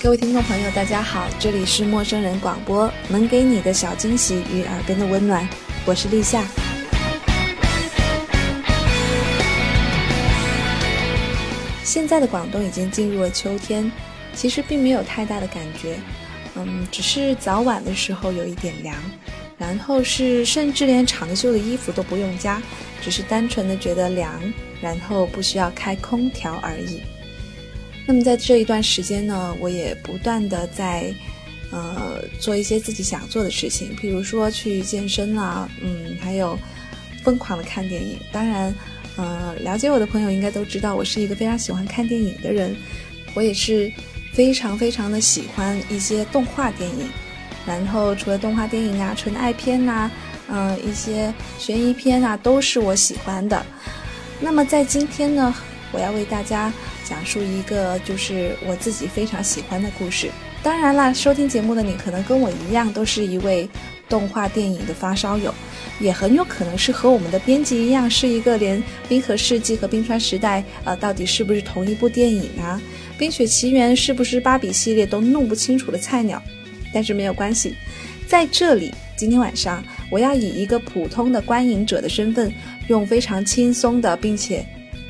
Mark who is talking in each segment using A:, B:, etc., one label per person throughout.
A: 各位听众朋友，大家好，这里是陌生人广播，能给你的小惊喜与耳边的温暖，我是立夏。现在的广东已经进入了秋天，其实并没有太大的感觉，嗯，只是早晚的时候有一点凉，然后是甚至连长袖的衣服都不用加，只是单纯的觉得凉，然后不需要开空调而已。那么在这一段时间呢，我也不断的在，呃，做一些自己想做的事情，比如说去健身啦，嗯，还有疯狂的看电影。当然，呃，了解我的朋友应该都知道，我是一个非常喜欢看电影的人。我也是非常非常的喜欢一些动画电影。然后除了动画电影啊，纯爱片呐，嗯，一些悬疑片啊，都是我喜欢的。那么在今天呢，我要为大家。讲述一个就是我自己非常喜欢的故事。当然啦，收听节目的你可能跟我一样，都是一位动画电影的发烧友，也很有可能是和我们的编辑一样，是一个连《冰河世纪》和《冰川时代》呃到底是不是同一部电影啊，《冰雪奇缘》是不是芭比系列都弄不清楚的菜鸟。但是没有关系，在这里，今天晚上我要以一个普通的观影者的身份，用非常轻松的，并且。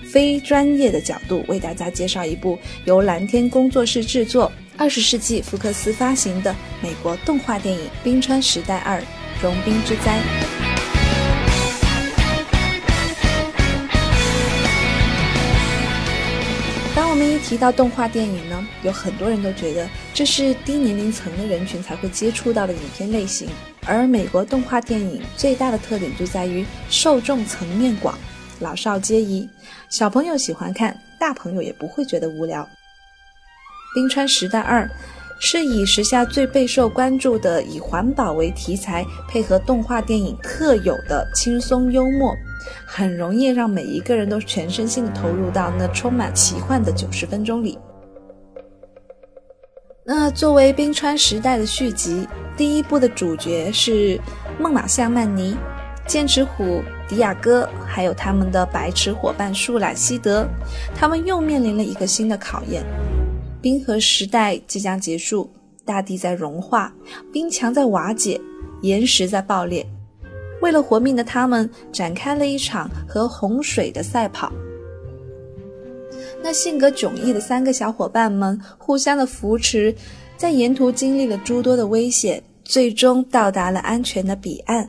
A: 非专业的角度为大家介绍一部由蓝天工作室制作、二十世纪福克斯发行的美国动画电影《冰川时代二：融冰之灾》。当我们一提到动画电影呢，有很多人都觉得这是低年龄层的人群才会接触到的影片类型，而美国动画电影最大的特点就在于受众层面广。老少皆宜，小朋友喜欢看，大朋友也不会觉得无聊。《冰川时代二》是以时下最备受关注的以环保为题材，配合动画电影特有的轻松幽默，很容易让每一个人都全身心的投入到那充满奇幻的九十分钟里。那作为《冰川时代》的续集，第一部的主角是孟马夏曼尼。剑齿虎迪亚哥，还有他们的白痴伙伴树懒希德，他们又面临了一个新的考验。冰河时代即将结束，大地在融化，冰墙在瓦解，岩石在爆裂。为了活命的他们，展开了一场和洪水的赛跑。那性格迥异的三个小伙伴们互相的扶持，在沿途经历了诸多的危险，最终到达了安全的彼岸。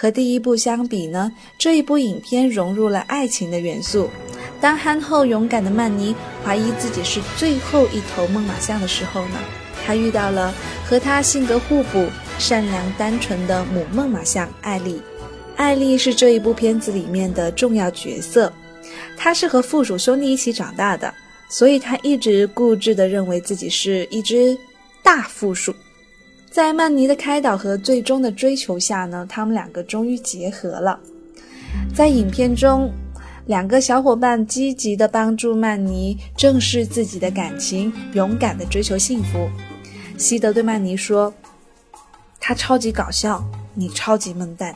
A: 和第一部相比呢，这一部影片融入了爱情的元素。当憨厚勇敢的曼妮怀疑自己是最后一头猛犸象的时候呢，她遇到了和她性格互补、善良单纯的母猛犸象艾丽。艾丽是这一部片子里面的重要角色，她是和附属兄弟一起长大的，所以她一直固执地认为自己是一只大负数。在曼尼的开导和最终的追求下呢，他们两个终于结合了。在影片中，两个小伙伴积极地帮助曼尼正视自己的感情，勇敢地追求幸福。西德对曼尼说：“他超级搞笑，你超级笨蛋，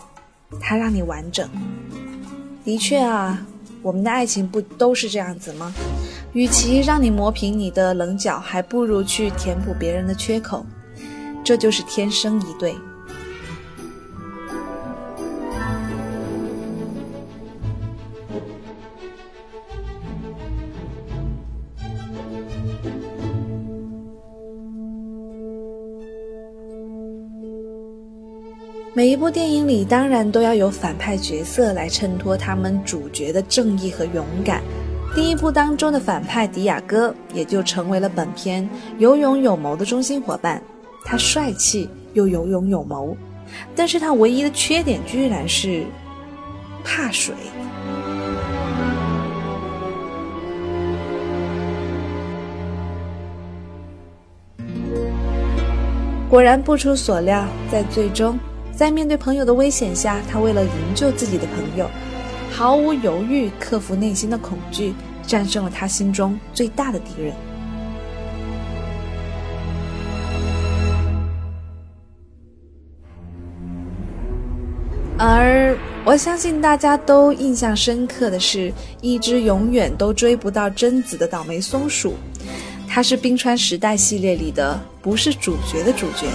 A: 他让你完整。”的确啊，我们的爱情不都是这样子吗？与其让你磨平你的棱角，还不如去填补别人的缺口。这就是天生一对。每一部电影里，当然都要有反派角色来衬托他们主角的正义和勇敢。第一部当中的反派迪亚哥，也就成为了本片有勇有谋的中心伙伴。他帅气又有勇有谋，但是他唯一的缺点居然是怕水。果然不出所料，在最终，在面对朋友的危险下，他为了营救自己的朋友，毫无犹豫克服内心的恐惧，战胜了他心中最大的敌人。而我相信大家都印象深刻的是，一只永远都追不到贞子的倒霉松鼠，它是冰川时代系列里的不是主角的主角。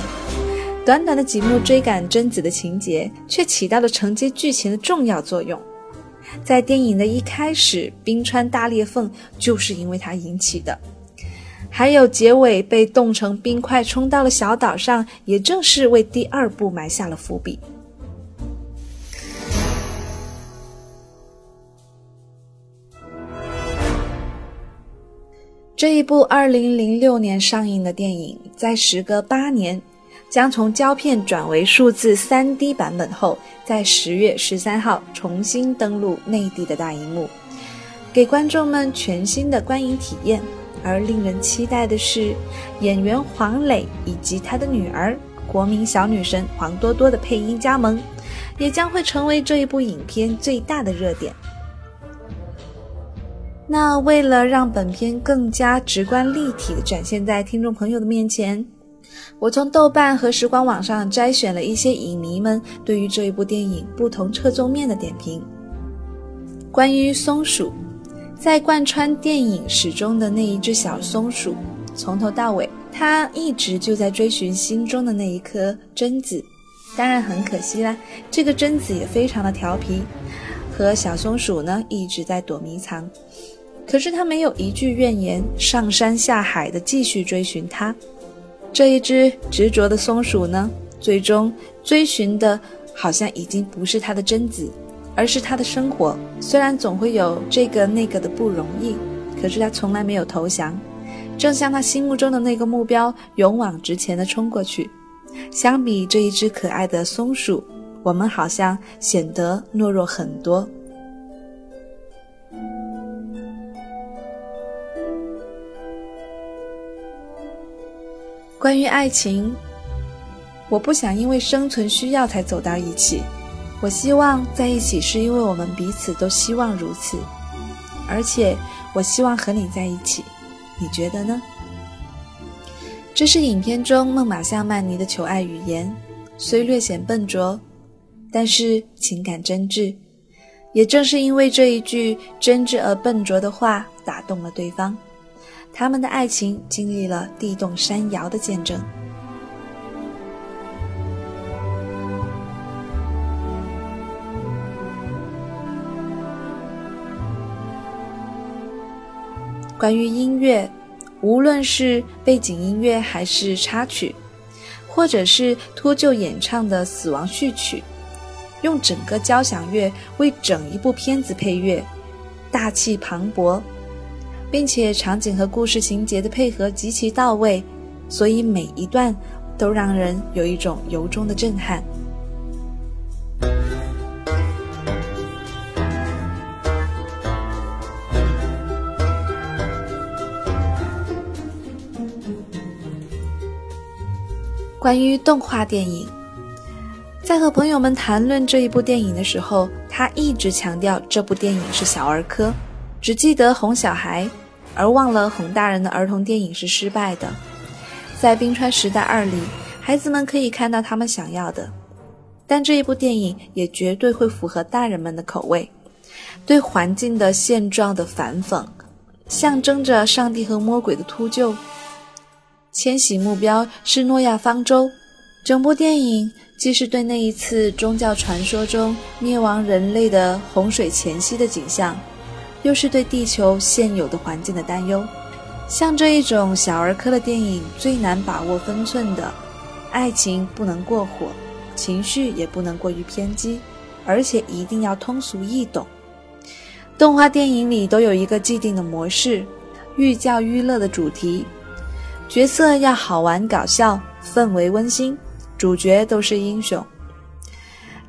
A: 短短的几幕追赶贞子的情节，却起到了承接剧情的重要作用。在电影的一开始，冰川大裂缝就是因为它引起的；还有结尾被冻成冰块冲到了小岛上，也正是为第二部埋下了伏笔。这一部2006年上映的电影，在时隔八年。将从胶片转为数字 3D 版本后，在十月十三号重新登陆内地的大荧幕，给观众们全新的观影体验。而令人期待的是，演员黄磊以及他的女儿国民小女神黄多多的配音加盟，也将会成为这一部影片最大的热点。那为了让本片更加直观立体的展现在听众朋友的面前。我从豆瓣和时光网上摘选了一些影迷们对于这一部电影不同侧重面的点评。关于松鼠，在贯穿电影始终的那一只小松鼠，从头到尾，它一直就在追寻心中的那一颗榛子。当然很可惜啦，这个榛子也非常的调皮，和小松鼠呢一直在躲迷藏。可是他没有一句怨言，上山下海的继续追寻它。这一只执着的松鼠呢，最终追寻的，好像已经不是它的贞子，而是它的生活。虽然总会有这个那个的不容易，可是它从来没有投降，正像他心目中的那个目标，勇往直前的冲过去。相比这一只可爱的松鼠，我们好像显得懦弱很多。关于爱情，我不想因为生存需要才走到一起。我希望在一起是因为我们彼此都希望如此，而且我希望和你在一起。你觉得呢？这是影片中孟马夏曼尼的求爱语言，虽略显笨拙，但是情感真挚。也正是因为这一句真挚而笨拙的话，打动了对方。他们的爱情经历了地动山摇的见证。关于音乐，无论是背景音乐还是插曲，或者是秃鹫演唱的死亡序曲，用整个交响乐为整一部片子配乐，大气磅礴。并且场景和故事情节的配合极其到位，所以每一段都让人有一种由衷的震撼。关于动画电影，在和朋友们谈论这一部电影的时候，他一直强调这部电影是小儿科。只记得哄小孩，而忘了哄大人的儿童电影是失败的。在《冰川时代二》里，孩子们可以看到他们想要的，但这一部电影也绝对会符合大人们的口味。对环境的现状的反讽，象征着上帝和魔鬼的秃鹫，迁徙目标是诺亚方舟。整部电影既是对那一次宗教传说中灭亡人类的洪水前夕的景象。又是对地球现有的环境的担忧。像这一种小儿科的电影，最难把握分寸的，爱情不能过火，情绪也不能过于偏激，而且一定要通俗易懂。动画电影里都有一个既定的模式，寓教于乐的主题，角色要好玩搞笑，氛围温馨，主角都是英雄。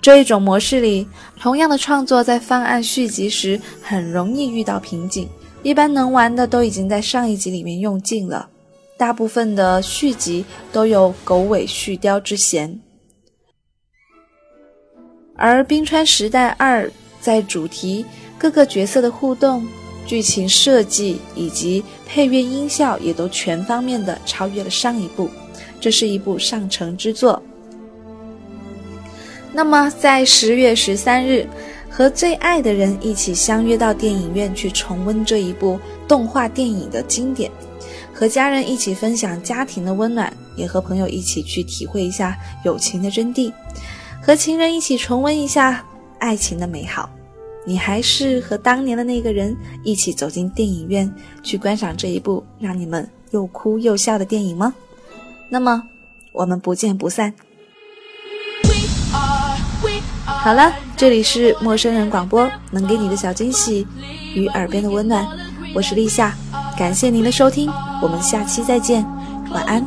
A: 这一种模式里，同样的创作在方案续集时很容易遇到瓶颈。一般能玩的都已经在上一集里面用尽了，大部分的续集都有狗尾续貂之嫌。而《冰川时代二》在主题、各个角色的互动、剧情设计以及配乐音效也都全方面的超越了上一部，这是一部上乘之作。那么，在十月十三日，和最爱的人一起相约到电影院去重温这一部动画电影的经典，和家人一起分享家庭的温暖，也和朋友一起去体会一下友情的真谛，和情人一起重温一下爱情的美好。你还是和当年的那个人一起走进电影院去观赏这一部让你们又哭又笑的电影吗？那么我们不见不散。好了，这里是陌生人广播，能给你的小惊喜与耳边的温暖。我是立夏，感谢您的收听，我们下期再见，晚安。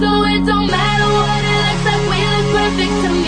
B: So it don't matter what it looks like, we look perfect to me